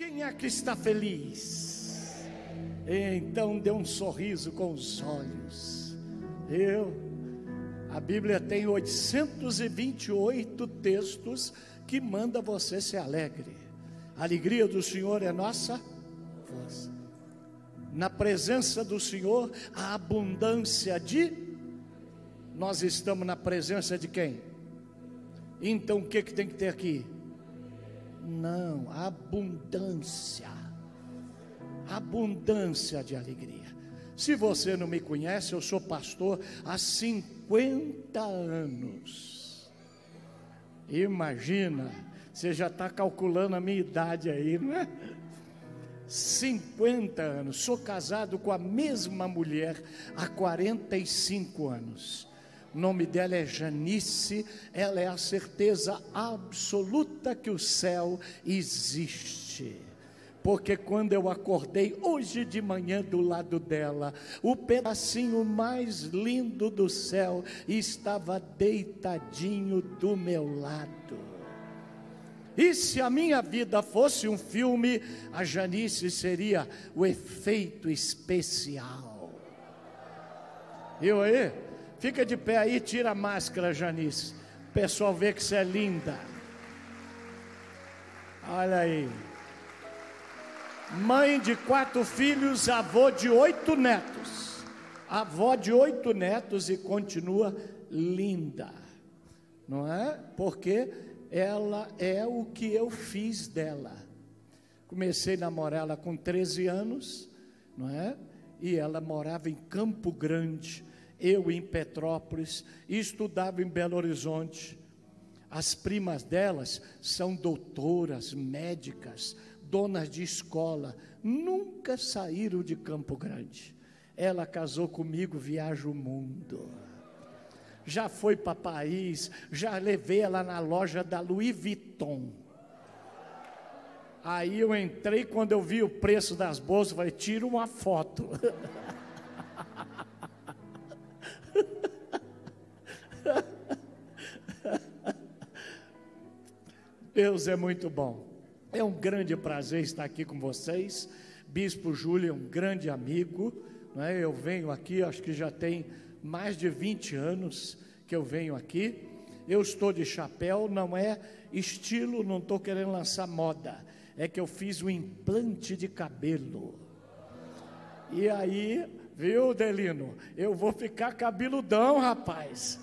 Quem é que está feliz? Então dê um sorriso com os olhos. Eu, a Bíblia tem 828 textos que manda você ser alegre. A alegria do Senhor é nossa força. Na presença do Senhor, a abundância de. Nós estamos na presença de quem? Então o que, que tem que ter aqui? Não, abundância. Abundância de alegria. Se você não me conhece, eu sou pastor há 50 anos. Imagina, você já está calculando a minha idade aí, não é? 50 anos. Sou casado com a mesma mulher há 45 anos. O nome dela é Janice, ela é a certeza absoluta que o céu existe. Porque quando eu acordei hoje de manhã do lado dela, o pedacinho mais lindo do céu estava deitadinho do meu lado. E se a minha vida fosse um filme, a Janice seria o efeito especial. Eu aí? Fica de pé aí, tira a máscara, Janice. O pessoal vê que você é linda. Olha aí. Mãe de quatro filhos, avô de oito netos. Avó de oito netos e continua linda. Não é? Porque ela é o que eu fiz dela. Comecei a namorar ela com 13 anos, não é? E ela morava em Campo Grande eu em Petrópolis, estudava em Belo Horizonte. As primas delas são doutoras, médicas, donas de escola, nunca saíram de Campo Grande. Ela casou comigo, viaja o mundo. Já foi para Paris, já levei ela na loja da Louis Vuitton. Aí eu entrei, quando eu vi o preço das bolsas, falei: tira uma foto. Deus é muito bom. É um grande prazer estar aqui com vocês. Bispo Júlio é um grande amigo. Não é? Eu venho aqui, acho que já tem mais de 20 anos que eu venho aqui. Eu estou de chapéu, não é estilo, não estou querendo lançar moda. É que eu fiz um implante de cabelo. E aí, viu, Delino? Eu vou ficar cabeludão, rapaz.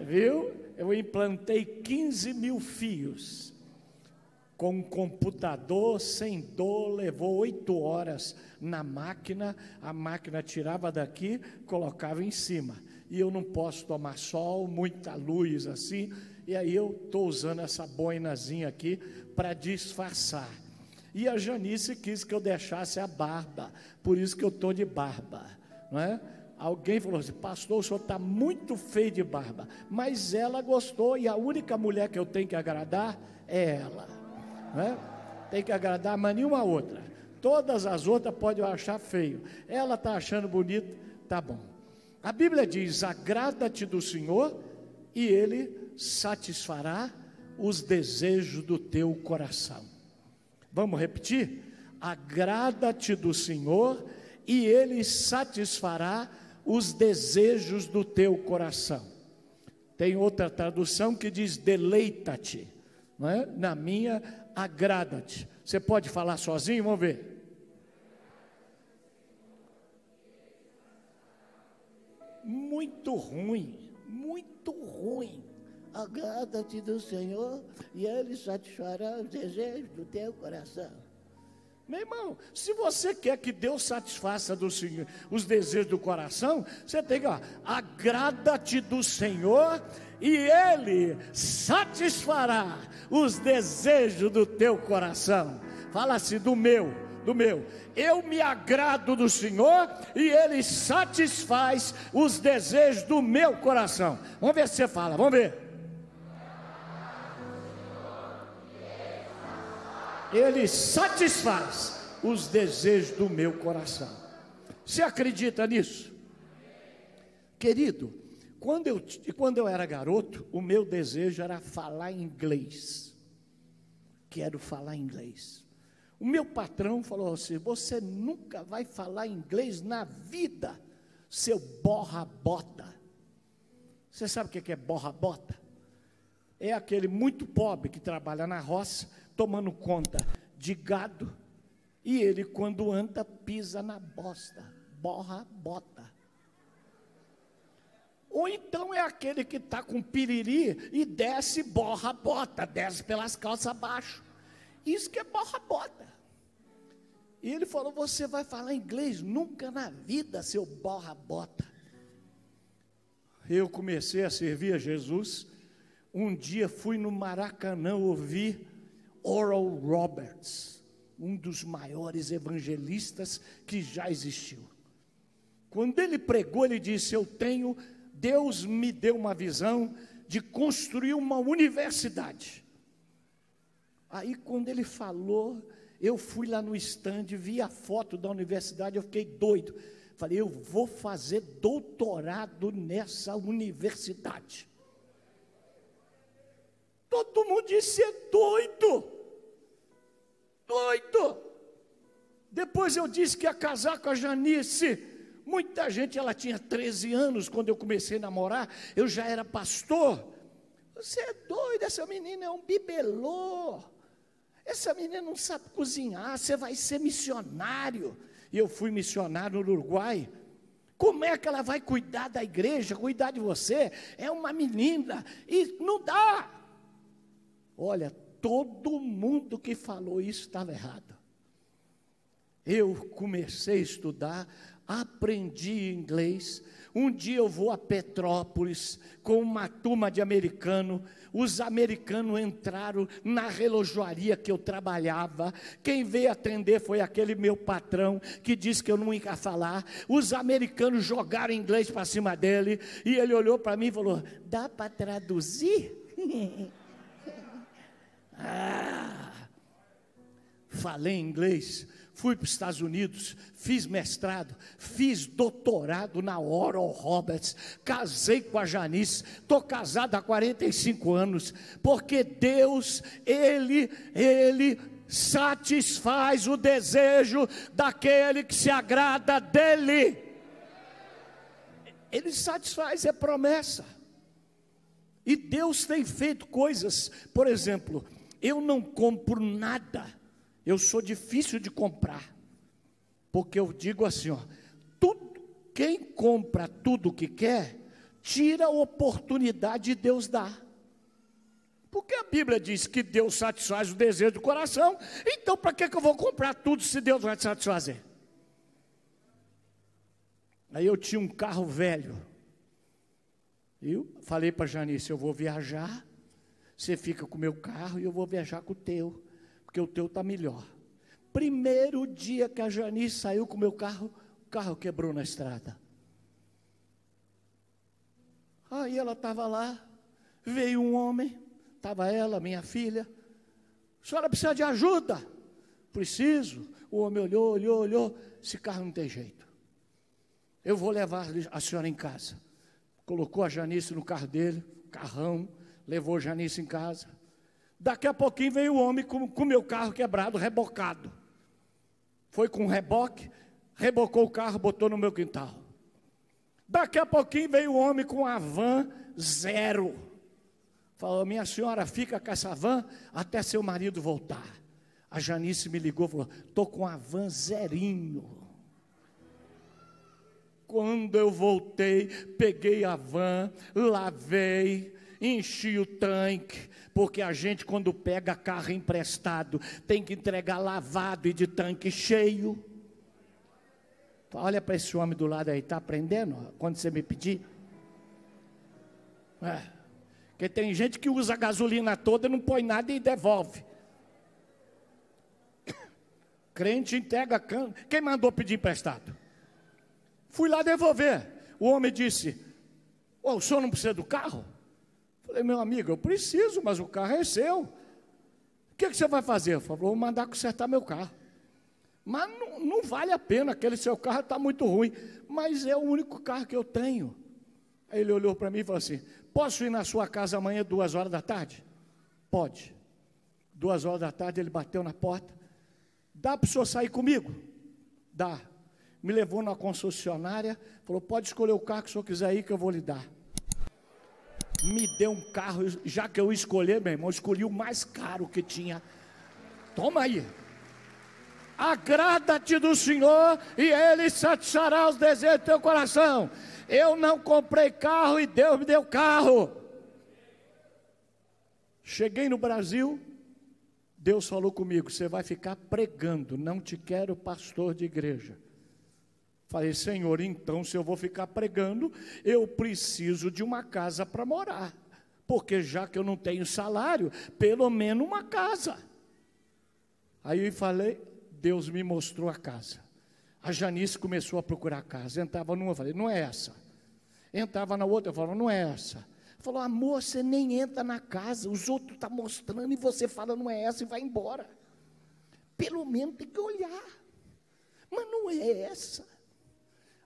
Viu? Eu implantei 15 mil fios. Com um computador, sem dor, levou oito horas na máquina. A máquina tirava daqui, colocava em cima. E eu não posso tomar sol, muita luz assim. E aí eu estou usando essa boinazinha aqui para disfarçar. E a Janice quis que eu deixasse a barba, por isso que eu estou de barba, não é? Alguém falou assim: Pastor, o senhor está muito feio de barba. Mas ela gostou, e a única mulher que eu tenho que agradar é ela. Né? Tem que agradar, mas nenhuma outra. Todas as outras podem achar feio. Ela está achando bonito, tá bom. A Bíblia diz: agrada-te do Senhor, e Ele satisfará os desejos do teu coração. Vamos repetir? Agrada-te do Senhor, e Ele satisfará os desejos do teu coração. Tem outra tradução que diz deleita-te, é? Na minha, agrada-te. Você pode falar sozinho? Vamos ver. Muito ruim, muito ruim. Agrada-te do Senhor e Ele satisfará os desejos do teu coração. Meu irmão, se você quer que Deus satisfaça do Senhor, os desejos do coração, você tem que, agrada-te do Senhor e Ele satisfará os desejos do teu coração. Fala assim, do meu, do meu. Eu me agrado do Senhor e Ele satisfaz os desejos do meu coração. Vamos ver se você fala, vamos ver. Ele satisfaz os desejos do meu coração. Você acredita nisso? Querido, quando eu, quando eu era garoto, o meu desejo era falar inglês. Quero falar inglês. O meu patrão falou assim: Você nunca vai falar inglês na vida, seu borra-bota. Você sabe o que é borra-bota? É aquele muito pobre que trabalha na roça, tomando conta de gado, e ele, quando anda, pisa na bosta, borra-bota. Ou então é aquele que está com piriri e desce borra-bota, desce pelas calças abaixo. Isso que é borra-bota. E ele falou: Você vai falar inglês? Nunca na vida, seu borra-bota. Eu comecei a servir a Jesus. Um dia fui no Maracanã ouvir Oral Roberts, um dos maiores evangelistas que já existiu. Quando ele pregou, ele disse: Eu tenho, Deus me deu uma visão de construir uma universidade. Aí, quando ele falou, eu fui lá no estande, vi a foto da universidade, eu fiquei doido. Falei, eu vou fazer doutorado nessa universidade. Todo mundo disse, é doido. Doido. Depois eu disse que ia casar com a Janice. Muita gente, ela tinha 13 anos quando eu comecei a namorar, eu já era pastor. Você é doido, essa menina é um bibelô. Essa menina não sabe cozinhar, você vai ser missionário. E eu fui missionário no Uruguai. Como é que ela vai cuidar da igreja, cuidar de você? É uma menina e não dá. Olha, todo mundo que falou isso estava errado. Eu comecei a estudar, aprendi inglês. Um dia eu vou a Petrópolis com uma turma de americano. Os americanos entraram na relojoaria que eu trabalhava. Quem veio atender foi aquele meu patrão que disse que eu não ia falar. Os americanos jogaram inglês para cima dele e ele olhou para mim e falou: "Dá para traduzir?" ah, falei inglês fui para os Estados Unidos, fiz mestrado, fiz doutorado na Oral Roberts, casei com a Janice, estou casado há 45 anos, porque Deus, Ele, Ele satisfaz o desejo daquele que se agrada dEle. Ele satisfaz, é promessa. E Deus tem feito coisas, por exemplo, eu não compro nada eu sou difícil de comprar, porque eu digo assim, ó, tudo, quem compra tudo que quer, tira a oportunidade de Deus dar. Porque a Bíblia diz que Deus satisfaz o desejo do coração, então para que, que eu vou comprar tudo se Deus vai te satisfazer? Aí eu tinha um carro velho. Eu falei para Janice: eu vou viajar, você fica com o meu carro e eu vou viajar com o teu porque o teu está melhor. Primeiro dia que a Janice saiu com o meu carro, o carro quebrou na estrada. Aí ela estava lá, veio um homem, estava ela, minha filha. A senhora precisa de ajuda? Preciso. O homem olhou, olhou, olhou. Esse carro não tem jeito. Eu vou levar a senhora em casa. Colocou a Janice no carro dele, carrão, levou a Janice em casa. Daqui a pouquinho veio o homem com o meu carro quebrado, rebocado. Foi com um reboque, rebocou o carro, botou no meu quintal. Daqui a pouquinho veio o homem com a van zero. Falou, minha senhora, fica com essa van até seu marido voltar. A Janice me ligou falou: estou com a van zerinho. Quando eu voltei, peguei a van, lavei, enchi o tanque, porque a gente, quando pega carro emprestado, tem que entregar lavado e de tanque cheio. Olha para esse homem do lado aí, está aprendendo? Quando você me pedir. É. Porque tem gente que usa a gasolina toda, não põe nada e devolve. Crente entrega cano. Quem mandou pedir emprestado? Fui lá devolver. O homem disse: oh, O senhor não precisa do carro? Meu amigo, eu preciso, mas o carro é seu. O que, que você vai fazer? Falei, vou mandar consertar meu carro. Mas não, não vale a pena, aquele seu carro está muito ruim. Mas é o único carro que eu tenho. Aí ele olhou para mim e falou assim: Posso ir na sua casa amanhã, duas horas da tarde? Pode. Duas horas da tarde ele bateu na porta. Dá para o senhor sair comigo? Dá. Me levou na concessionária, falou: pode escolher o carro que o senhor quiser aí que eu vou lhe dar. Me deu um carro, já que eu escolhi, meu irmão, escolhi o mais caro que tinha. Toma aí. Agrada-te do Senhor e Ele satisfará os desejos do teu coração. Eu não comprei carro e Deus me deu carro. Cheguei no Brasil, Deus falou comigo: você vai ficar pregando, não te quero pastor de igreja. Falei, Senhor, então se eu vou ficar pregando, eu preciso de uma casa para morar, porque já que eu não tenho salário, pelo menos uma casa. Aí eu falei, Deus me mostrou a casa. A Janice começou a procurar a casa. Entrava numa, falei, não é essa. Entrava na outra, eu falava, não é essa. Falou, amor, você nem entra na casa, os outros estão tá mostrando e você fala, não é essa e vai embora. Pelo menos tem que olhar. Mas não é essa.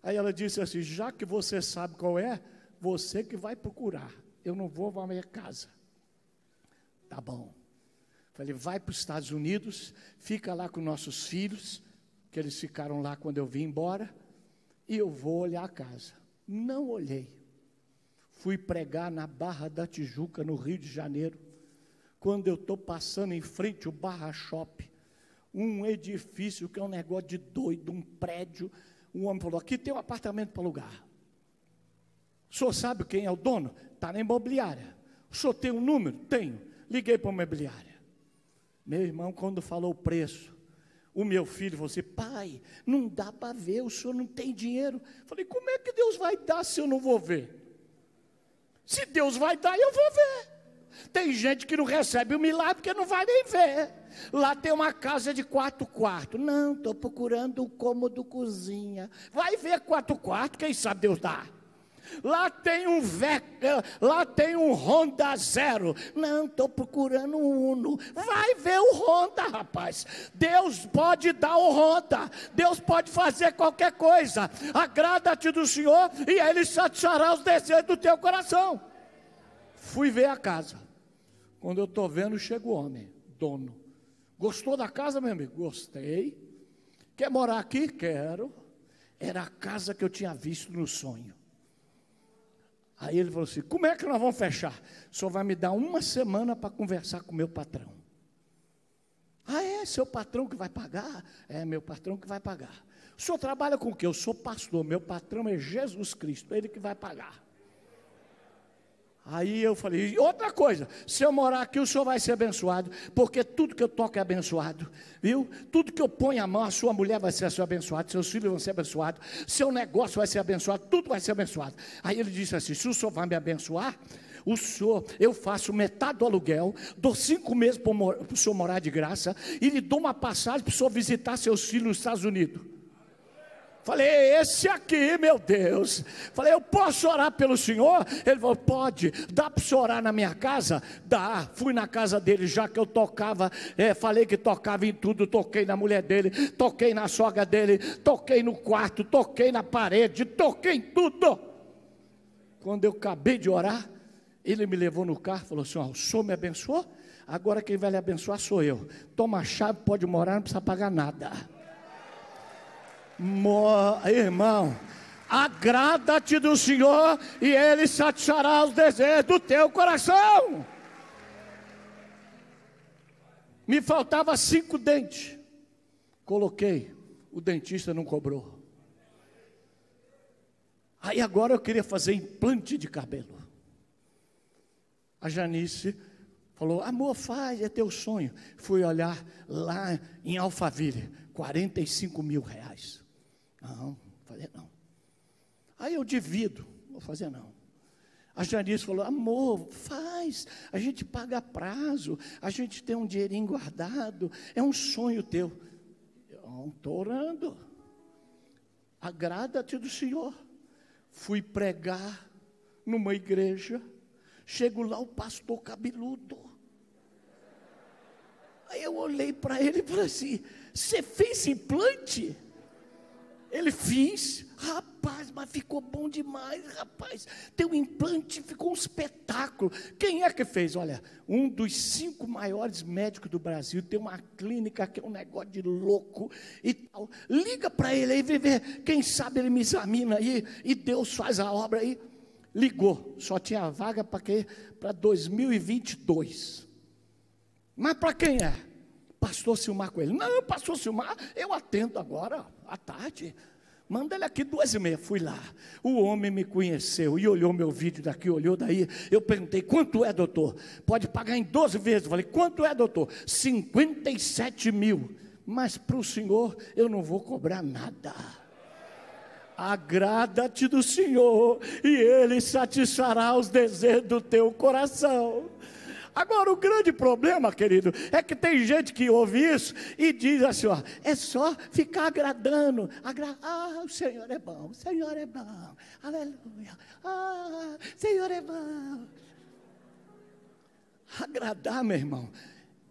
Aí ela disse assim: já que você sabe qual é, você que vai procurar. Eu não vou para a minha casa. Tá bom. Falei, vai para os Estados Unidos, fica lá com nossos filhos, que eles ficaram lá quando eu vim embora, e eu vou olhar a casa. Não olhei. Fui pregar na Barra da Tijuca, no Rio de Janeiro. Quando eu estou passando em frente ao Barra Shop, um edifício que é um negócio de doido, um prédio. Um homem falou: aqui tem um apartamento para alugar. O senhor sabe quem é o dono? Está na imobiliária. O senhor tem um número? Tenho. Liguei para a imobiliária. Meu irmão, quando falou o preço, o meu filho falou assim: pai, não dá para ver, o senhor não tem dinheiro. Falei: como é que Deus vai dar se eu não vou ver? Se Deus vai dar, eu vou ver. Tem gente que não recebe o milagre porque não vai nem ver. Lá tem uma casa de quatro quartos. Não, estou procurando um cômodo cozinha. Vai ver quatro quartos, quem sabe Deus dá. Lá tem um Vectra, lá tem um Honda Zero. Não, estou procurando um Uno. Vai ver o Honda, rapaz. Deus pode dar o Honda. Deus pode fazer qualquer coisa. Agrada-te do Senhor e Ele satisfará os desejos do teu coração. Fui ver a casa. Quando eu estou vendo, chega o homem, dono. Gostou da casa, meu amigo? Gostei. Quer morar aqui? Quero. Era a casa que eu tinha visto no sonho. Aí ele falou assim: Como é que nós vamos fechar? Senhor vai me dar uma semana para conversar com o meu patrão. Ah, é? Seu patrão que vai pagar? É, meu patrão que vai pagar. O senhor trabalha com o quê? Eu sou pastor, meu patrão é Jesus Cristo, ele que vai pagar. Aí eu falei, outra coisa, se eu morar aqui, o senhor vai ser abençoado, porque tudo que eu toco é abençoado, viu? Tudo que eu ponho a mão, a sua mulher vai ser abençoada, seus filhos vão ser abençoados, seu negócio vai ser abençoado, tudo vai ser abençoado. Aí ele disse assim: se o senhor vai me abençoar, o senhor, eu faço metade do aluguel, dou cinco meses para o senhor morar de graça, e lhe dou uma passagem para o senhor visitar seus filhos nos Estados Unidos. Falei, esse aqui, meu Deus. Falei, eu posso orar pelo senhor? Ele falou, pode. Dá para você orar na minha casa? Dá. Fui na casa dele, já que eu tocava, é, falei que tocava em tudo. Toquei na mulher dele, toquei na sogra dele, toquei no quarto, toquei na parede, toquei em tudo. Quando eu acabei de orar, ele me levou no carro, falou assim: o senhor me abençoou? Agora quem vai lhe abençoar sou eu. Toma a chave, pode morar, não precisa pagar nada. Irmão, agrada-te do Senhor e Ele satisfará os desejos do teu coração. Me faltava cinco dentes. Coloquei, o dentista não cobrou. Aí agora eu queria fazer implante de cabelo. A Janice falou: Amor, faz, é teu sonho. Fui olhar lá em Alphaville, 45 mil reais. Não, fazer não. Aí eu divido, vou fazer não. A Janice falou: amor, faz, a gente paga prazo, a gente tem um dinheirinho guardado, é um sonho teu. Eu estou orando, agrada-te do Senhor. Fui pregar numa igreja, chego lá, o pastor cabeludo. Aí eu olhei para ele e falei assim: Você fez implante? Ele fez, rapaz, mas ficou bom demais, rapaz. Teu implante ficou um espetáculo. Quem é que fez? Olha, um dos cinco maiores médicos do Brasil tem uma clínica que é um negócio de louco e tal. Liga para ele aí, vê, vê, quem sabe ele me examina aí e Deus faz a obra aí. Ligou, só tinha vaga para quê? Para 2022. Mas para quem é? Pastor Silmar Coelho. Não, pastor Silmar, eu atendo agora, à tarde. Manda ele aqui duas e meia. Fui lá. O homem me conheceu e olhou meu vídeo daqui, olhou daí. Eu perguntei: quanto é, doutor? Pode pagar em 12 vezes. Eu falei: quanto é, doutor? 57 mil. Mas para o senhor eu não vou cobrar nada. Agrada-te do Senhor, e Ele satisfará os desejos do teu coração. Agora, o grande problema, querido, é que tem gente que ouve isso e diz assim: ó, é só ficar agradando. Agra ah, o Senhor é bom, o Senhor é bom, aleluia. Ah, o Senhor é bom. Agradar, meu irmão,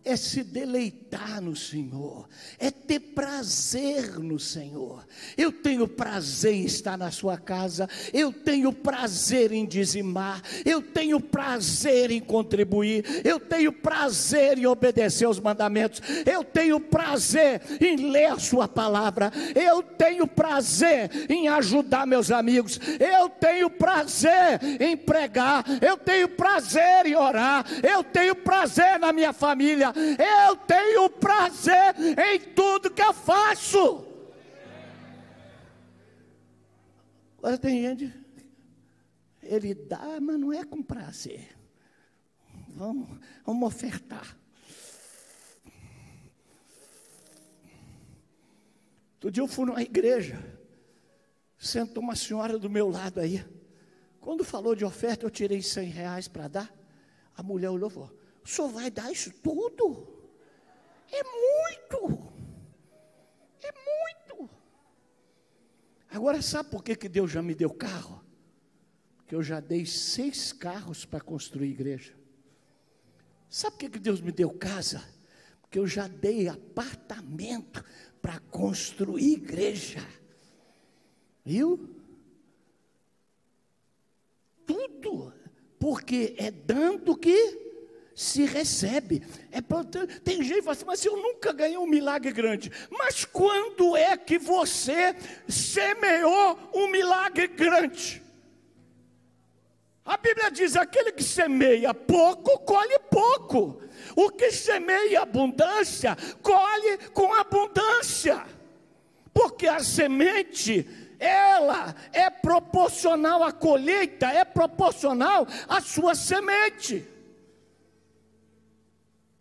é se deleitar no Senhor, é ter prazer no Senhor. Eu tenho prazer em estar na sua casa, eu tenho prazer em dizimar, eu tenho prazer em contribuir, eu tenho prazer em obedecer aos mandamentos, eu tenho prazer em ler a sua palavra, eu tenho prazer em ajudar meus amigos, eu tenho prazer em pregar, eu tenho prazer em orar, eu tenho prazer na minha família eu tenho prazer em tudo que eu faço. Agora tem gente, ele dá, mas não é com prazer. Vamos, vamos ofertar. Outro dia eu fui numa igreja, sentou uma senhora do meu lado aí. Quando falou de oferta, eu tirei 100 reais para dar. A mulher olhou e falou: o senhor vai dar isso tudo? É muito. É muito. Agora, sabe por que, que Deus já me deu carro? Porque eu já dei seis carros para construir igreja. Sabe por que, que Deus me deu casa? Porque eu já dei apartamento para construir igreja. Viu? Tudo. Porque é dando que se recebe. É tem gente que fala assim, mas eu nunca ganhei um milagre grande. Mas quando é que você semeou um milagre grande? A Bíblia diz: aquele que semeia pouco, colhe pouco. O que semeia abundância, colhe com abundância. Porque a semente, ela é proporcional à colheita, é proporcional à sua semente.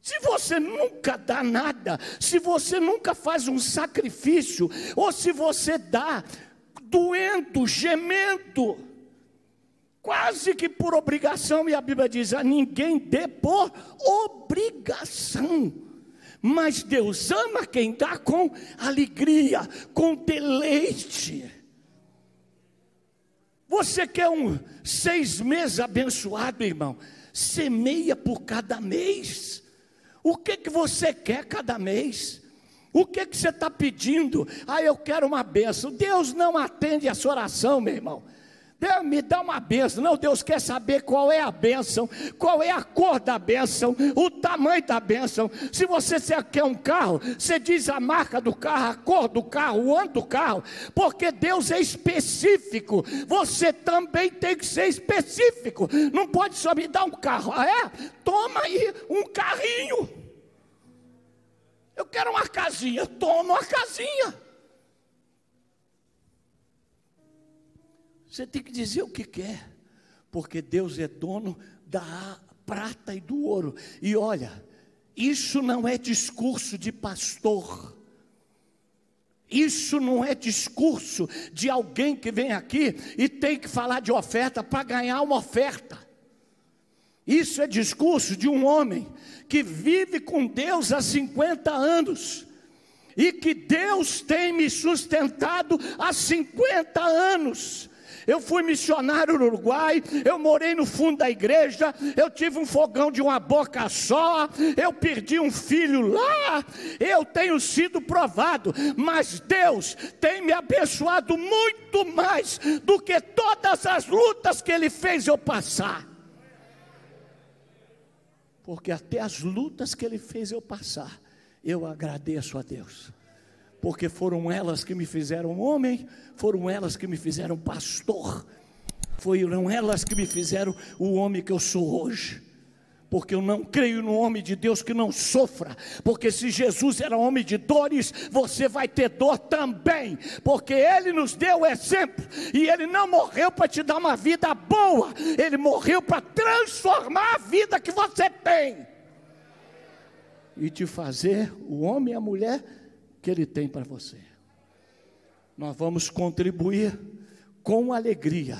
Se você nunca dá nada, se você nunca faz um sacrifício, ou se você dá doendo, gemendo, quase que por obrigação, e a Bíblia diz: a ninguém dê por obrigação. Mas Deus ama quem dá com alegria, com deleite. Você quer um seis meses abençoado, irmão? Semeia por cada mês. O que, que você quer cada mês? O que, que você está pedindo? Ah, eu quero uma benção. Deus não atende essa oração, meu irmão. Deus me dá uma benção. Não, Deus quer saber qual é a benção, qual é a cor da benção, o tamanho da benção. Se você quer um carro, você diz a marca do carro, a cor do carro, o ano do carro, porque Deus é específico. Você também tem que ser específico. Não pode só me dar um carro. Ah, é? Toma aí um carrinho. Eu quero uma casinha. Toma uma casinha. Você tem que dizer o que quer, porque Deus é dono da prata e do ouro. E olha, isso não é discurso de pastor. Isso não é discurso de alguém que vem aqui e tem que falar de oferta para ganhar uma oferta. Isso é discurso de um homem que vive com Deus há 50 anos e que Deus tem me sustentado há 50 anos Eu fui missionário no Uruguai, eu morei no fundo da igreja, eu tive um fogão de uma boca só, eu perdi um filho lá, eu tenho sido provado, mas Deus tem me abençoado muito mais do que todas as lutas que Ele fez eu passar. Porque até as lutas que Ele fez eu passar, eu agradeço a Deus porque foram elas que me fizeram homem, foram elas que me fizeram pastor, foram elas que me fizeram o homem que eu sou hoje. Porque eu não creio no homem de Deus que não sofra, porque se Jesus era homem de dores, você vai ter dor também, porque Ele nos deu o exemplo, e Ele não morreu para te dar uma vida boa, Ele morreu para transformar a vida que você tem, e te fazer o homem e a mulher que Ele tem para você. Nós vamos contribuir com alegria.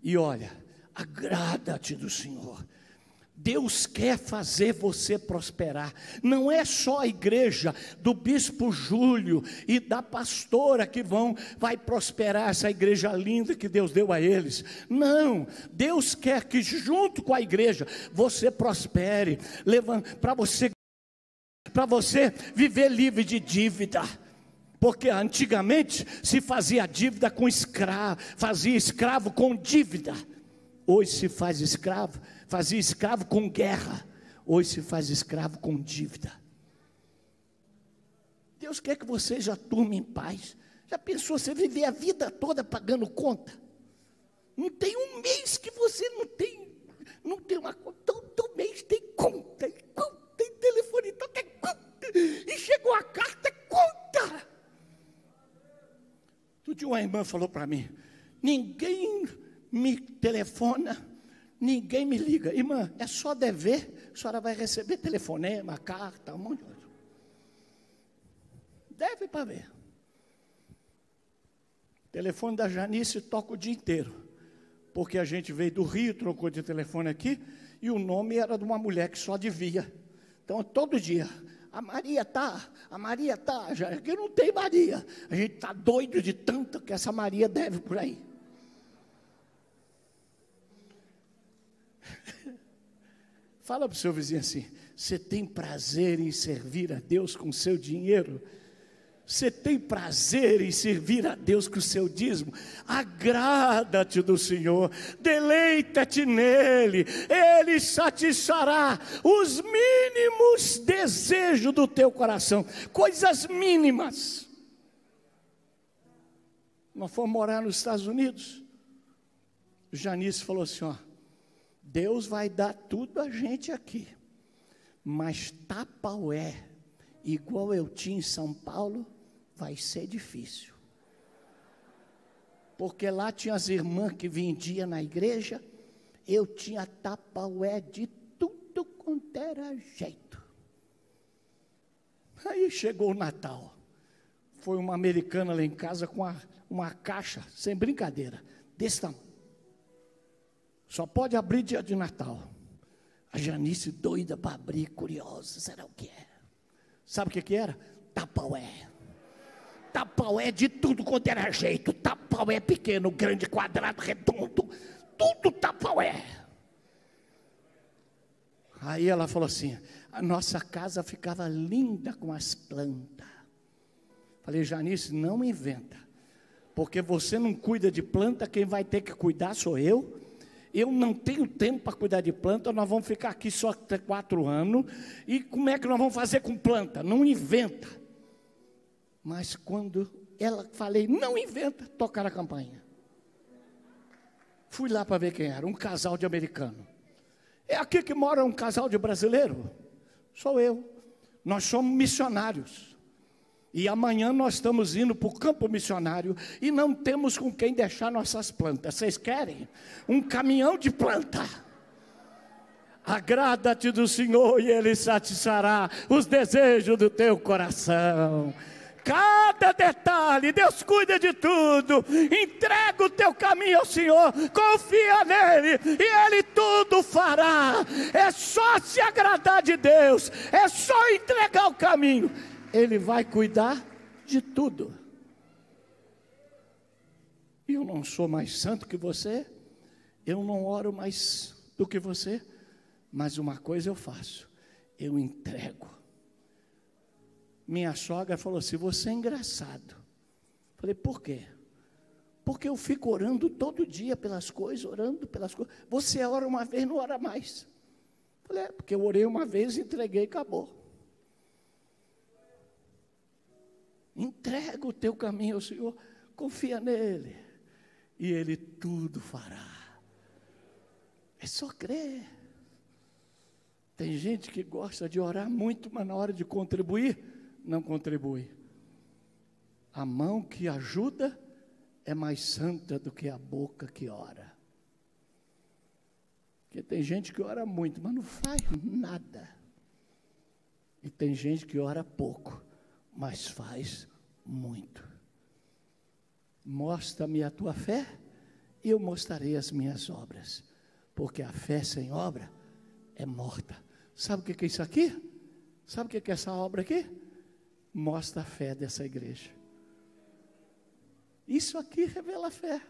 E olha, agrada-te do Senhor. Deus quer fazer você prosperar. Não é só a igreja do bispo Júlio e da pastora que vão vai prosperar essa igreja linda que Deus deu a eles. Não, Deus quer que junto com a igreja você prospere, para você para você viver livre de dívida. Porque antigamente se fazia dívida com escravo, fazia escravo com dívida. Hoje se faz escravo, fazia escravo com guerra. Hoje se faz escravo com dívida. Deus quer que você já durma em paz. Já pensou você viver a vida toda pagando conta? Não tem um mês que você não tem, não tem uma conta. Todo mês tem conta, conta tem telefone, toca então conta. E chegou a carta, conta. Tudo uma irmã falou para mim: ninguém me telefona, ninguém me liga. Irmã, é só dever, a senhora vai receber telefonema, carta, um monte de coisa. Deve para ver. telefone da Janice toca o dia inteiro. Porque a gente veio do Rio, trocou de telefone aqui, e o nome era de uma mulher que só devia. Então, todo dia, a Maria tá, a Maria tá, já aqui não tem Maria. A gente está doido de tanto que essa Maria deve por aí. Fala para o seu vizinho assim: você tem prazer em servir a Deus com seu dinheiro? Você tem prazer em servir a Deus com o seu dízimo? Agrada-te do Senhor, deleita-te nele, Ele satisfará os mínimos desejos do teu coração, coisas mínimas. Nós fomos morar nos Estados Unidos. Janice falou assim: ó, Deus vai dar tudo a gente aqui, mas tapaué, igual eu tinha em São Paulo, vai ser difícil. Porque lá tinha as irmãs que vendiam na igreja, eu tinha tapaué de tudo quanto era jeito. Aí chegou o Natal. Foi uma americana lá em casa com uma, uma caixa, sem brincadeira, desse tamanho. Só pode abrir dia de Natal. A Janice doida para abrir, curiosa, será o que é? Sabe o que, que era? Tapaué tapaué de tudo quanto era jeito. Tapaué pequeno, grande, quadrado, redondo. Tudo tapaué. Aí ela falou assim: a nossa casa ficava linda com as plantas. Falei, Janice, não inventa. Porque você não cuida de planta, quem vai ter que cuidar sou eu. Eu não tenho tempo para cuidar de planta, nós vamos ficar aqui só até quatro anos. E como é que nós vamos fazer com planta? Não inventa. Mas quando ela falei, não inventa, tocar a campainha. Fui lá para ver quem era, um casal de americano. É aqui que mora um casal de brasileiro? Sou eu. Nós somos missionários. E amanhã nós estamos indo para o campo missionário e não temos com quem deixar nossas plantas. Vocês querem? Um caminhão de planta. Agrada-te do Senhor e Ele satisfará os desejos do teu coração cada detalhe, Deus cuida de tudo. Entrega o teu caminho ao Senhor, confia nele e ele tudo fará. É só se agradar de Deus, é só entregar o caminho. Ele vai cuidar de tudo. Eu não sou mais santo que você, eu não oro mais do que você, mas uma coisa eu faço, eu entrego. Minha sogra falou assim: Você é engraçado. Falei, por quê? Porque eu fico orando todo dia pelas coisas, orando pelas coisas. Você ora uma vez, não ora mais. Falei, é, porque eu orei uma vez, entreguei e acabou. Entrega o teu caminho ao Senhor, confia nele, e Ele tudo fará. É só crer. Tem gente que gosta de orar muito, mas na hora de contribuir, não contribui. A mão que ajuda é mais santa do que a boca que ora. Porque tem gente que ora muito, mas não faz nada. E tem gente que ora pouco, mas faz muito. Mostra-me a tua fé, e eu mostrarei as minhas obras. Porque a fé sem obra é morta. Sabe o que é isso aqui? Sabe o que é essa obra aqui? Mostra a fé dessa igreja. Isso aqui revela a fé.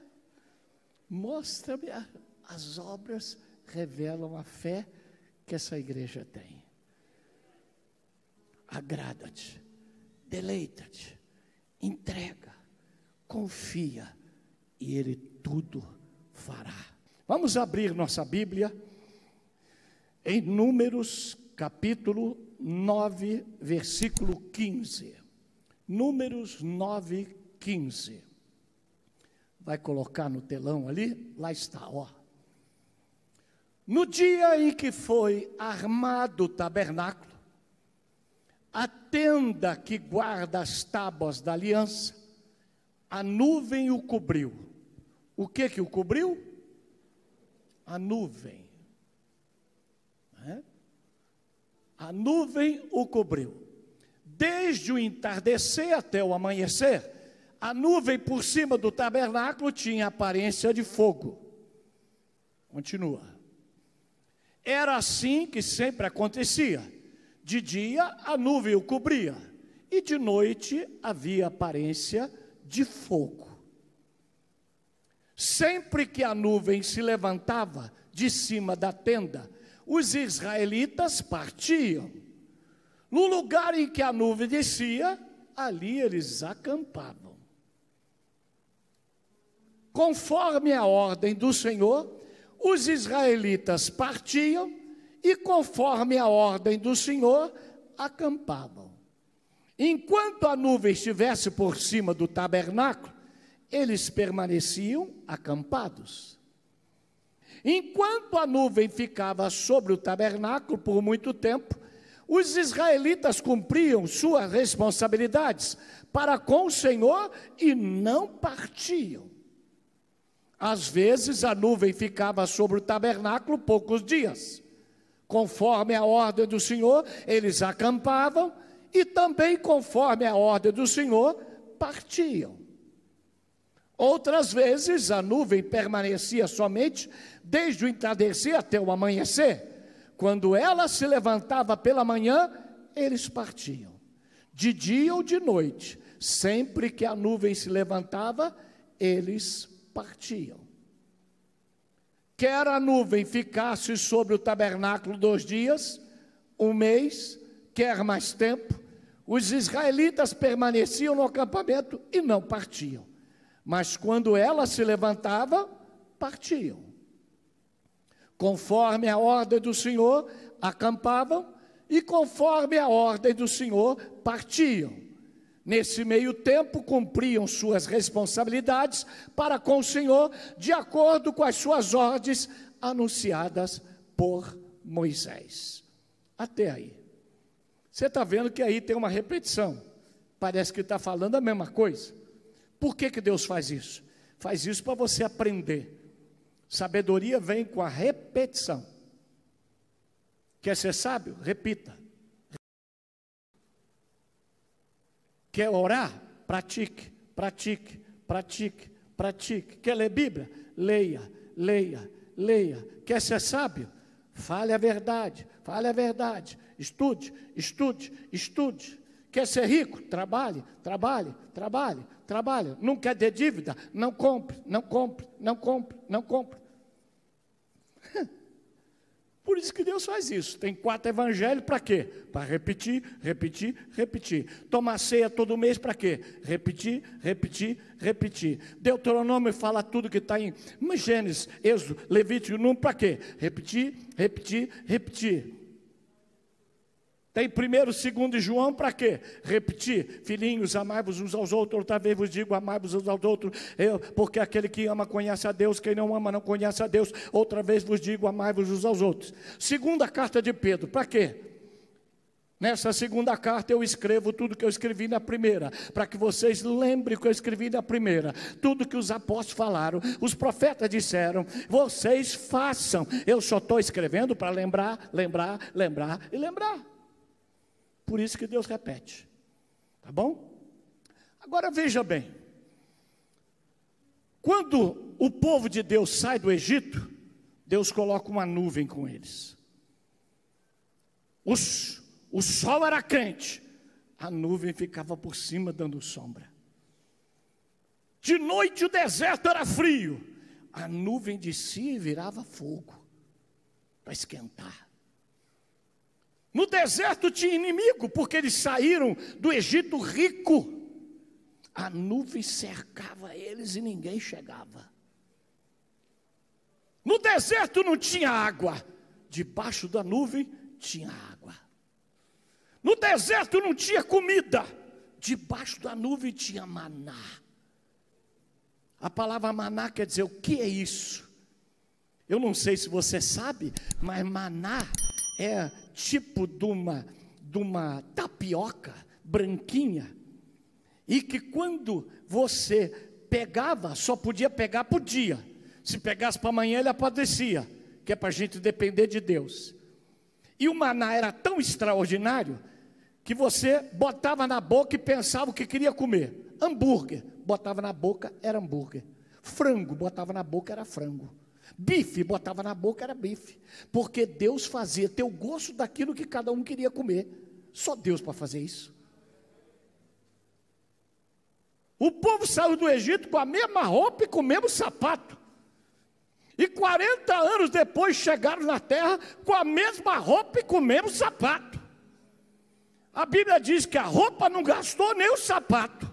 Mostra-me as obras revelam a fé que essa igreja tem. Agrada-te, deleita-te, entrega, confia e Ele tudo fará. Vamos abrir nossa Bíblia em Números capítulo 9, versículo 15. Números 9, 15. Vai colocar no telão ali? Lá está, ó. No dia em que foi armado o tabernáculo, a tenda que guarda as tábuas da aliança, a nuvem o cobriu. O que que o cobriu? A nuvem. É? A nuvem o cobriu. Desde o entardecer até o amanhecer, a nuvem por cima do tabernáculo tinha aparência de fogo. Continua. Era assim que sempre acontecia. De dia a nuvem o cobria, e de noite havia aparência de fogo. Sempre que a nuvem se levantava de cima da tenda, os israelitas partiam. No lugar em que a nuvem descia, ali eles acampavam. Conforme a ordem do Senhor, os israelitas partiam e, conforme a ordem do Senhor, acampavam. Enquanto a nuvem estivesse por cima do tabernáculo, eles permaneciam acampados. Enquanto a nuvem ficava sobre o tabernáculo por muito tempo, os israelitas cumpriam suas responsabilidades para com o Senhor e não partiam. Às vezes a nuvem ficava sobre o tabernáculo poucos dias. Conforme a ordem do Senhor, eles acampavam e também conforme a ordem do Senhor, partiam. Outras vezes a nuvem permanecia somente desde o entardecer até o amanhecer. Quando ela se levantava pela manhã, eles partiam. De dia ou de noite, sempre que a nuvem se levantava, eles partiam. Quer a nuvem ficasse sobre o tabernáculo dois dias, um mês, quer mais tempo, os israelitas permaneciam no acampamento e não partiam. Mas quando ela se levantava, partiam. Conforme a ordem do Senhor, acampavam, e conforme a ordem do Senhor, partiam. Nesse meio tempo, cumpriam suas responsabilidades para com o Senhor, de acordo com as suas ordens anunciadas por Moisés. Até aí. Você está vendo que aí tem uma repetição. Parece que está falando a mesma coisa. Por que, que Deus faz isso? Faz isso para você aprender. Sabedoria vem com a repetição. Quer ser sábio? Repita. Quer orar? Pratique, pratique, pratique, pratique. Quer ler Bíblia? Leia, leia, leia. Quer ser sábio? Fale a verdade, fale a verdade. Estude, estude, estude. Quer ser rico? Trabalhe, trabalhe, trabalhe, trabalhe. Não quer ter dívida? Não compre, não compre, não compre, não compre. Por isso que Deus faz isso. Tem quatro evangelhos para quê? Para repetir, repetir, repetir. Tomar ceia todo mês para quê? Repetir, repetir, repetir. Deuteronômio fala tudo que está em Gênesis, Êxodo, Levítico, não para quê? Repetir, repetir, repetir. Tem primeiro, segundo e João para quê? Repetir, filhinhos, amai-vos uns aos outros, outra vez vos digo, amai-vos uns aos outros, eu, porque aquele que ama conhece a Deus, quem não ama não conhece a Deus, outra vez vos digo, amai-vos uns aos outros. Segunda carta de Pedro, para quê? Nessa segunda carta eu escrevo tudo que eu escrevi na primeira, para que vocês lembrem o que eu escrevi na primeira, tudo que os apóstolos falaram, os profetas disseram, vocês façam. Eu só estou escrevendo para lembrar, lembrar, lembrar e lembrar. Por isso que Deus repete. Tá bom? Agora veja bem. Quando o povo de Deus sai do Egito, Deus coloca uma nuvem com eles. Os, o sol era quente, a nuvem ficava por cima dando sombra. De noite o deserto era frio, a nuvem de si virava fogo para esquentar. No deserto tinha inimigo, porque eles saíram do Egito rico. A nuvem cercava eles e ninguém chegava. No deserto não tinha água, debaixo da nuvem tinha água. No deserto não tinha comida, debaixo da nuvem tinha maná. A palavra maná quer dizer o que é isso? Eu não sei se você sabe, mas maná é tipo de uma, de uma tapioca branquinha, e que quando você pegava, só podia pegar por dia. Se pegasse para amanhã, ele apodrecia, que é para a gente depender de Deus. E o maná era tão extraordinário que você botava na boca e pensava o que queria comer. Hambúrguer, botava na boca, era hambúrguer. Frango, botava na boca, era frango. Bife, botava na boca, era bife. Porque Deus fazia ter o gosto daquilo que cada um queria comer. Só Deus para fazer isso. O povo saiu do Egito com a mesma roupa e com o mesmo sapato. E 40 anos depois chegaram na terra com a mesma roupa e com o mesmo sapato. A Bíblia diz que a roupa não gastou nem o sapato.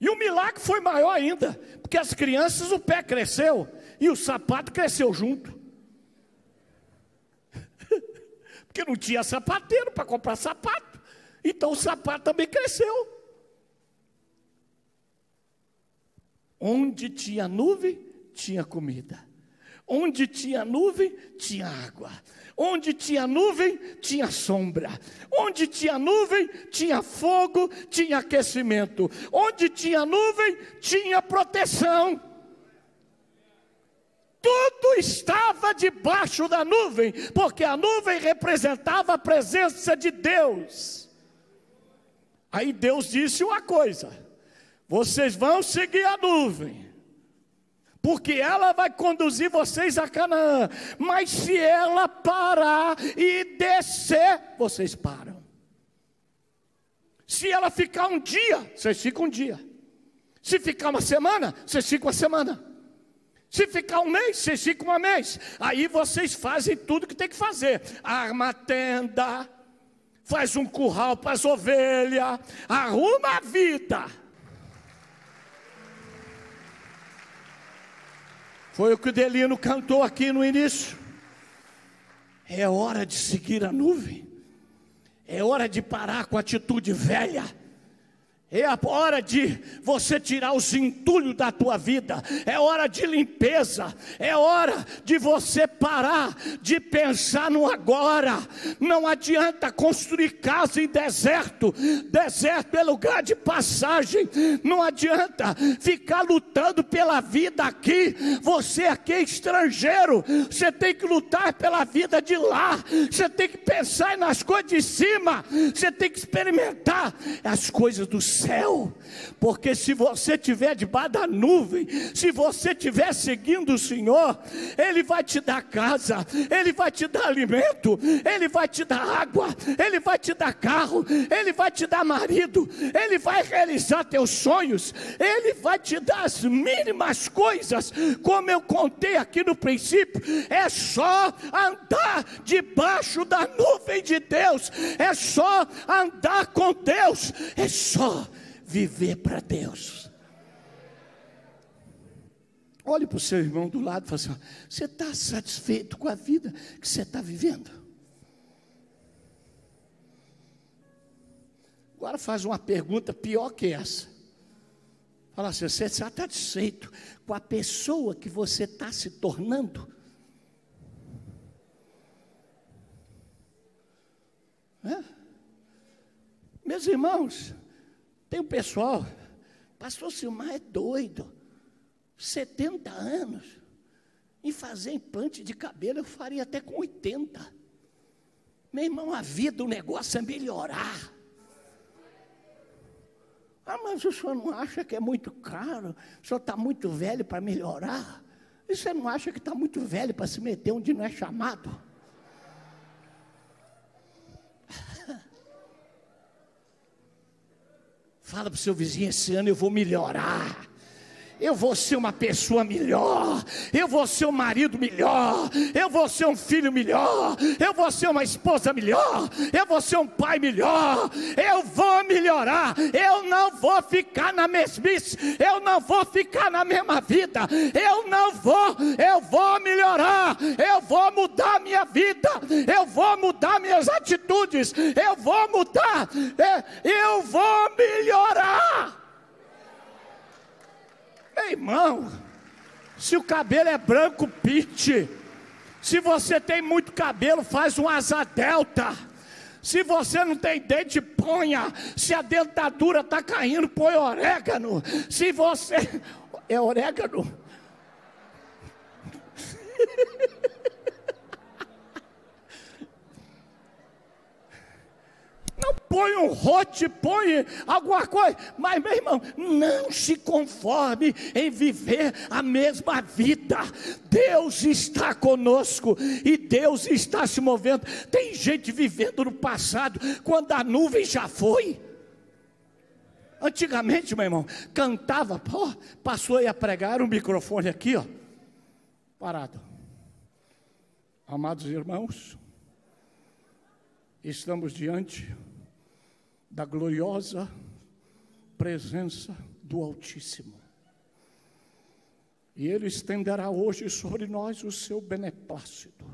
E o milagre foi maior ainda, porque as crianças o pé cresceu e o sapato cresceu junto. Porque não tinha sapateiro para comprar sapato. Então o sapato também cresceu. Onde tinha nuvem, tinha comida. Onde tinha nuvem, tinha água. Onde tinha nuvem, tinha sombra. Onde tinha nuvem, tinha fogo, tinha aquecimento. Onde tinha nuvem, tinha proteção tudo estava debaixo da nuvem, porque a nuvem representava a presença de Deus. Aí Deus disse uma coisa: vocês vão seguir a nuvem, porque ela vai conduzir vocês a Canaã, mas se ela parar e descer, vocês param. Se ela ficar um dia, vocês ficam um dia. Se ficar uma semana, vocês ficam uma semana. Se ficar um mês, vocês ficam um mês. Aí vocês fazem tudo que tem que fazer. Arma a tenda, faz um curral para as ovelhas, arruma a vida. Foi o que o Delino cantou aqui no início. É hora de seguir a nuvem. É hora de parar com a atitude velha é a hora de você tirar os entulhos da tua vida. É hora de limpeza. É hora de você parar de pensar no agora. Não adianta construir casa em deserto. Deserto é lugar de passagem. Não adianta ficar lutando pela vida aqui. Você aqui é estrangeiro. Você tem que lutar pela vida de lá. Você tem que pensar nas coisas de cima. Você tem que experimentar as coisas do céu céu, porque se você estiver debaixo da nuvem, se você estiver seguindo o Senhor, Ele vai te dar casa, Ele vai te dar alimento, Ele vai te dar água, Ele vai te dar carro, Ele vai te dar marido, Ele vai realizar teus sonhos, Ele vai te dar as mínimas coisas, como eu contei aqui no princípio, é só andar debaixo da nuvem de Deus, é só andar com Deus, é só viver para Deus. Olhe para o seu irmão do lado e fale assim: você está satisfeito com a vida que você está vivendo? Agora faz uma pergunta pior que essa. Fala assim: você está satisfeito com a pessoa que você está se tornando? É? Meus irmãos, tem um pessoal, pastor Silmar é doido, 70 anos, em fazer implante de cabelo eu faria até com 80. Meu irmão, a vida, o negócio é melhorar. Ah, mas o senhor não acha que é muito caro? O senhor está muito velho para melhorar? E você não acha que está muito velho para se meter onde não é chamado? Fala para o seu vizinho: esse ano eu vou melhorar eu vou ser uma pessoa melhor, eu vou ser um marido melhor, eu vou ser um filho melhor, eu vou ser uma esposa melhor, eu vou ser um pai melhor, eu vou melhorar, eu não vou ficar na mesmice, eu não vou ficar na mesma vida, eu não vou, eu vou melhorar, eu vou mudar minha vida, eu vou mudar minhas atitudes, eu vou mudar, é, eu vou melhorar. Meu irmão, se o cabelo é branco, pinte. Se você tem muito cabelo, faz um asa delta. Se você não tem dente, ponha. Se a dentadura está caindo, põe orégano. Se você. É orégano? Não põe um rote, põe alguma coisa. Mas, meu irmão, não se conforme em viver a mesma vida. Deus está conosco e Deus está se movendo. Tem gente vivendo no passado, quando a nuvem já foi. Antigamente, meu irmão, cantava, pô, passou a pregar um microfone aqui, ó, parado. Amados irmãos, estamos diante da gloriosa presença do Altíssimo. E Ele estenderá hoje sobre nós o seu beneplácito.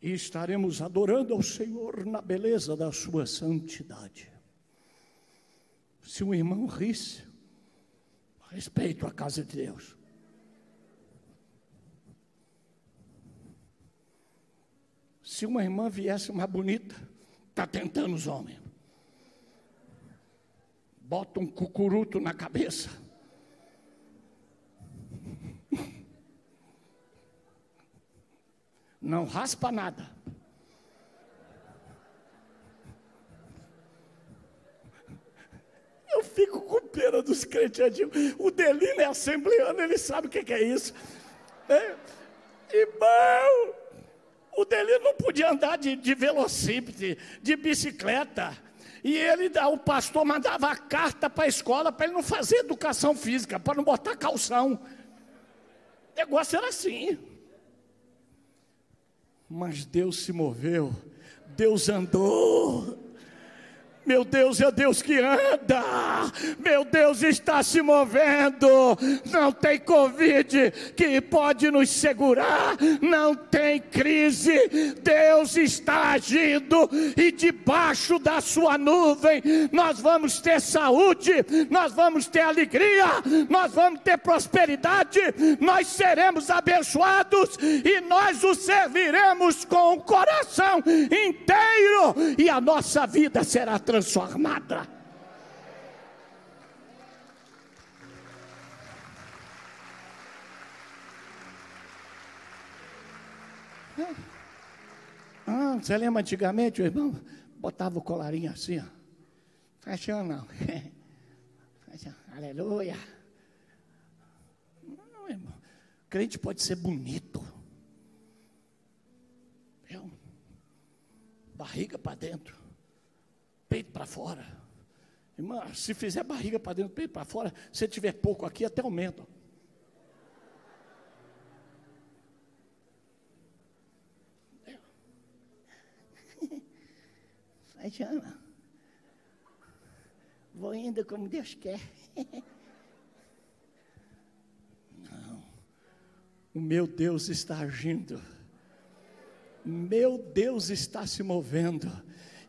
E estaremos adorando ao Senhor na beleza da sua santidade. Se um irmão risse, respeito a casa de Deus. Se uma irmã viesse mais bonita, Está tentando os homens. Bota um cucuruto na cabeça. Não raspa nada. Eu fico com pena dos crentes O Delino é assembleano, ele sabe o que é isso. É. Irmão, o dele não podia andar de, de velocípede, de bicicleta. E ele, o pastor mandava carta para a escola para ele não fazer educação física, para não botar calção. O negócio era assim. Mas Deus se moveu, Deus andou. Meu Deus é Deus que anda, meu Deus está se movendo. Não tem Covid que pode nos segurar, não tem crise. Deus está agindo. E debaixo da sua nuvem nós vamos ter saúde, nós vamos ter alegria, nós vamos ter prosperidade, nós seremos abençoados. E nós o serviremos com o coração inteiro. E a nossa vida será transformada transformada. Ah, você lembra antigamente, o irmão botava o colarinho assim, ó. Fechando não. Aleluia. Não, irmão. Crente pode ser bonito. É um barriga para dentro, peito para fora. Irmã, se fizer barriga para dentro, peito para fora, se tiver pouco aqui, até aumenta. Fajana. Vou indo como Deus quer. Não. O meu Deus está agindo. Meu Deus está se movendo.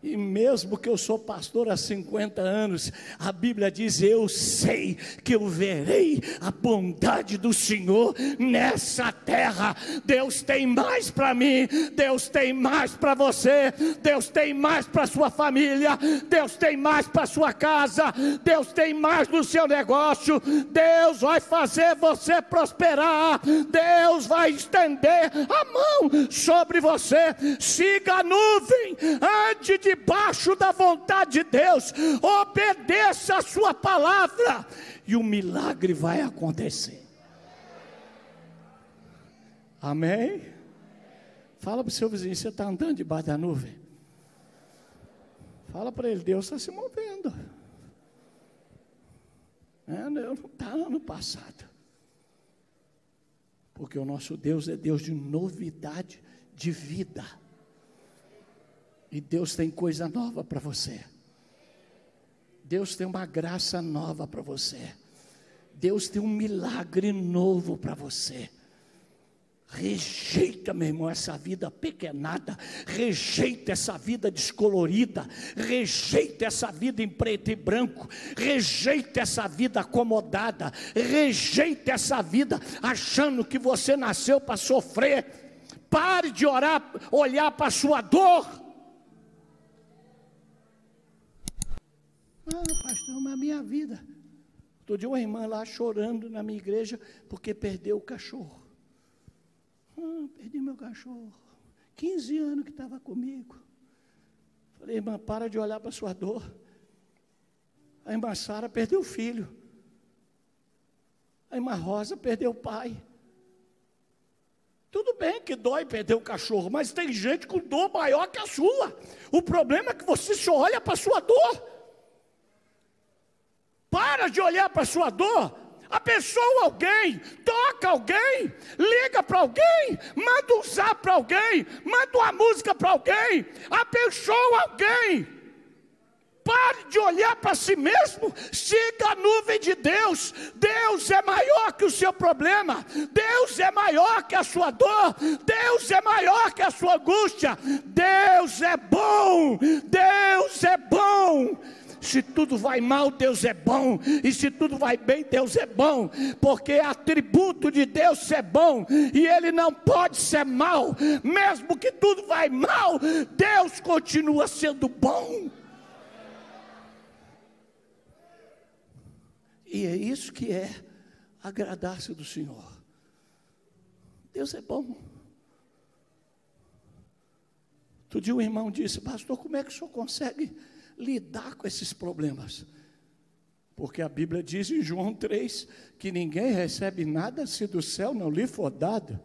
E mesmo que eu sou pastor há 50 anos, a Bíblia diz: Eu sei que eu verei a bondade do Senhor nessa terra. Deus tem mais para mim, Deus tem mais para você, Deus tem mais para sua família, Deus tem mais para sua casa, Deus tem mais no seu negócio. Deus vai fazer você prosperar, Deus vai estender a mão sobre você. Siga a nuvem antes de debaixo da vontade de Deus, obedeça a sua palavra, e o milagre vai acontecer. Amém? Fala para o seu vizinho, você está andando debaixo da nuvem? Fala para ele, Deus está se movendo. É, não está ano passado. Porque o nosso Deus é Deus de novidade de vida. E Deus tem coisa nova para você. Deus tem uma graça nova para você. Deus tem um milagre novo para você. Rejeita, meu irmão, essa vida pequenada, rejeita essa vida descolorida, rejeita essa vida em preto e branco, rejeita essa vida acomodada, rejeita essa vida achando que você nasceu para sofrer. Pare de orar, olhar para a sua dor Ah, pastor, mas a minha vida. Outro dia uma irmã lá chorando na minha igreja porque perdeu o cachorro. Ah, perdi meu cachorro. 15 anos que estava comigo. Falei, irmã, para de olhar para sua dor. A irmã Sara perdeu o filho. A irmã Rosa perdeu o pai. Tudo bem que dói perder o cachorro, mas tem gente com dor maior que a sua. O problema é que você só olha para a sua dor. Para de olhar para a sua dor. Abençoa alguém, toca alguém, liga para alguém, manda um zap para alguém, manda uma música para alguém, abençoa alguém. Pare de olhar para si mesmo, siga a nuvem de Deus. Deus é maior que o seu problema, Deus é maior que a sua dor, Deus é maior que a sua angústia. Deus é bom, Deus é bom. Se tudo vai mal, Deus é bom. E se tudo vai bem, Deus é bom. Porque atributo de Deus ser bom. E Ele não pode ser mal. Mesmo que tudo vai mal, Deus continua sendo bom. E é isso que é agradar-se do Senhor. Deus é bom. Outro dia um irmão disse, pastor, como é que o senhor consegue lidar com esses problemas. Porque a Bíblia diz em João 3 que ninguém recebe nada se do céu não lhe for dado.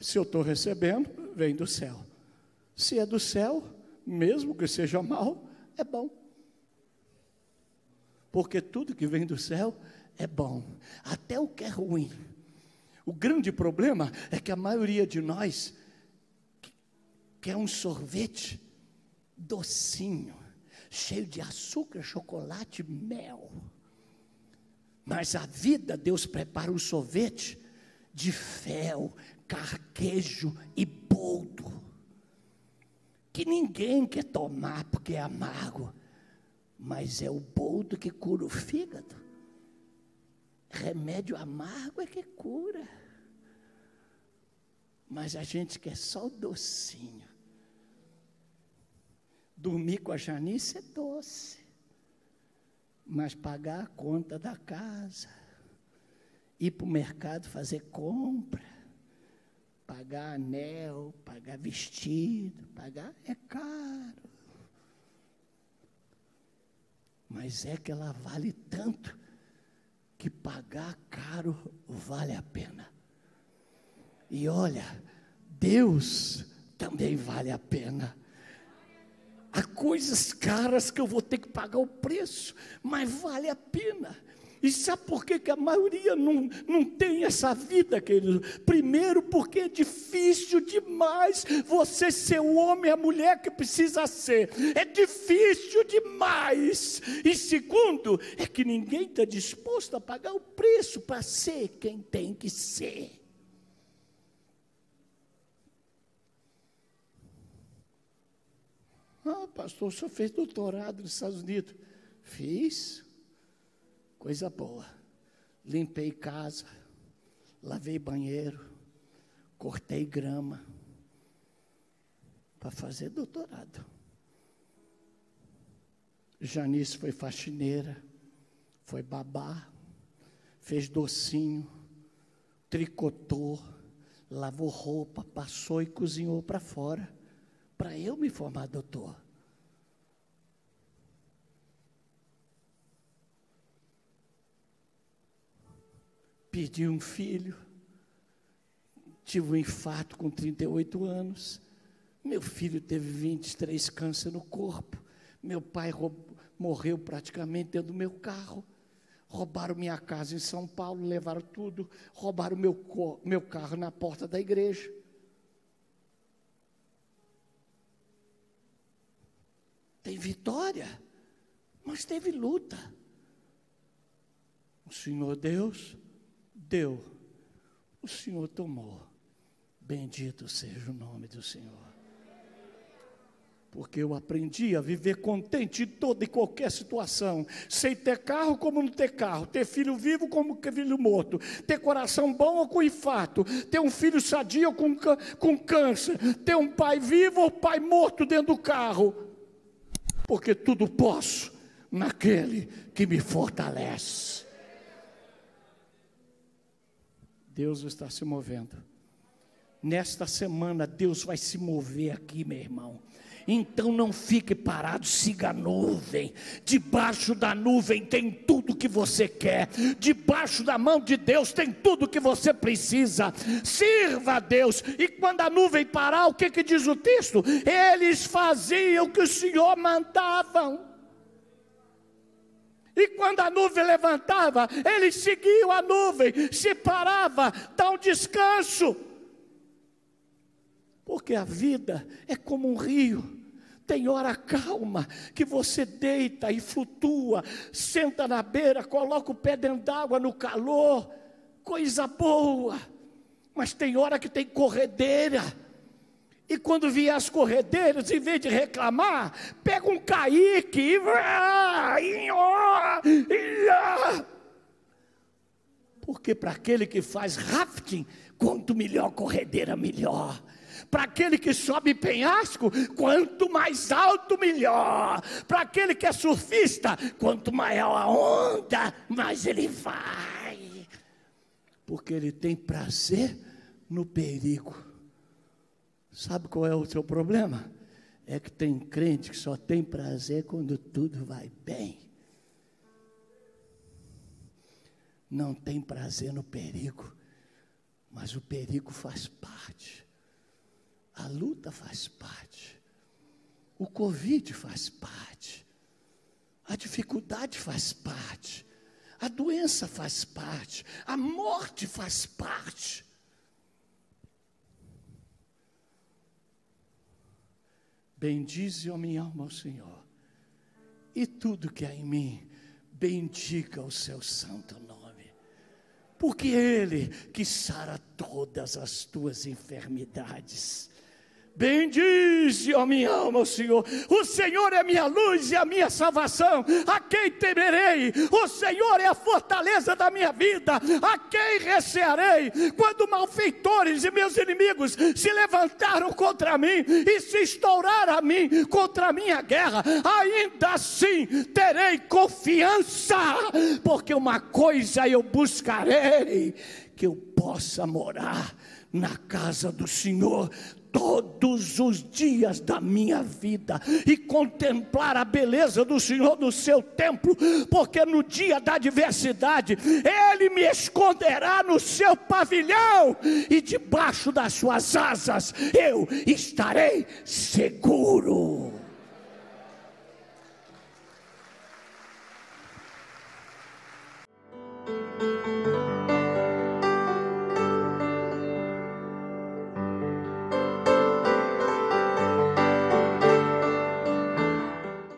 Se eu estou recebendo, vem do céu. Se é do céu, mesmo que seja mal, é bom. Porque tudo que vem do céu é bom, até o que é ruim. O grande problema é que a maioria de nós quer um sorvete docinho cheio de açúcar, chocolate, mel. Mas a vida, Deus prepara um sorvete de fel, carquejo e boldo. Que ninguém quer tomar porque é amargo. Mas é o boldo que cura o fígado. Remédio amargo é que cura. Mas a gente quer só o docinho. Dormir com a Janice é doce, mas pagar a conta da casa, ir para o mercado fazer compra, pagar anel, pagar vestido, pagar é caro. mas é que ela vale tanto que pagar caro vale a pena. E olha, Deus também vale a pena. Há coisas caras que eu vou ter que pagar o preço, mas vale a pena. E sabe por que, que a maioria não, não tem essa vida, querido? Primeiro, porque é difícil demais você ser o homem, a mulher que precisa ser. É difícil demais. E segundo, é que ninguém está disposto a pagar o preço para ser quem tem que ser. Ah, pastor, o senhor fez doutorado nos Estados Unidos. Fiz. Coisa boa. Limpei casa, lavei banheiro, cortei grama para fazer doutorado. Janice foi faxineira, foi babá, fez docinho, tricotou, lavou roupa, passou e cozinhou para fora, para eu me formar doutor. Perdi um filho, tive um infarto com 38 anos. Meu filho teve 23 câncer no corpo. Meu pai morreu praticamente dentro do meu carro. Roubaram minha casa em São Paulo, levaram tudo, roubaram meu, meu carro na porta da igreja. Tem vitória, mas teve luta. O Senhor Deus deu, o Senhor tomou. Bendito seja o nome do Senhor. Porque eu aprendi a viver contente em toda e qualquer situação, sem ter carro como não ter carro, ter filho vivo como filho morto, ter coração bom ou com infarto, ter um filho sadio com, com câncer, ter um pai vivo ou pai morto dentro do carro, porque tudo posso naquele que me fortalece. Deus está se movendo. Nesta semana, Deus vai se mover aqui, meu irmão. Então não fique parado, siga a nuvem. Debaixo da nuvem tem tudo que você quer. Debaixo da mão de Deus tem tudo que você precisa. Sirva a Deus. E quando a nuvem parar, o que, que diz o texto? Eles faziam o que o Senhor mandava. E quando a nuvem levantava, eles seguiam a nuvem, se parava, dá um descanso. Porque a vida é como um rio. Tem hora calma que você deita e flutua, senta na beira, coloca o pé dentro d'água no calor, coisa boa. Mas tem hora que tem corredeira e quando vier as corredeiras, em vez de reclamar, pega um caique e Porque para aquele que faz rafting, quanto melhor corredeira, melhor. Para aquele que sobe penhasco, quanto mais alto, melhor. Para aquele que é surfista, quanto maior a onda, mais ele vai. Porque ele tem prazer no perigo. Sabe qual é o seu problema? É que tem crente que só tem prazer quando tudo vai bem. Não tem prazer no perigo, mas o perigo faz parte. A luta faz parte. O Covid faz parte. A dificuldade faz parte. A doença faz parte. A morte faz parte. Bendize a minha alma ao Senhor, e tudo que há em mim, bendiga o seu santo nome, porque é Ele que sara todas as tuas enfermidades. Bendize, ó minha alma, o Senhor. O Senhor é minha luz e a minha salvação. A quem temerei? O Senhor é a fortaleza da minha vida. A quem recearei? Quando malfeitores e meus inimigos se levantaram contra mim e se estouraram a mim contra a minha guerra, ainda assim terei confiança, porque uma coisa eu buscarei: que eu possa morar na casa do Senhor todos os dias da minha vida e contemplar a beleza do Senhor no seu templo, porque no dia da adversidade ele me esconderá no seu pavilhão e debaixo das suas asas eu estarei seguro.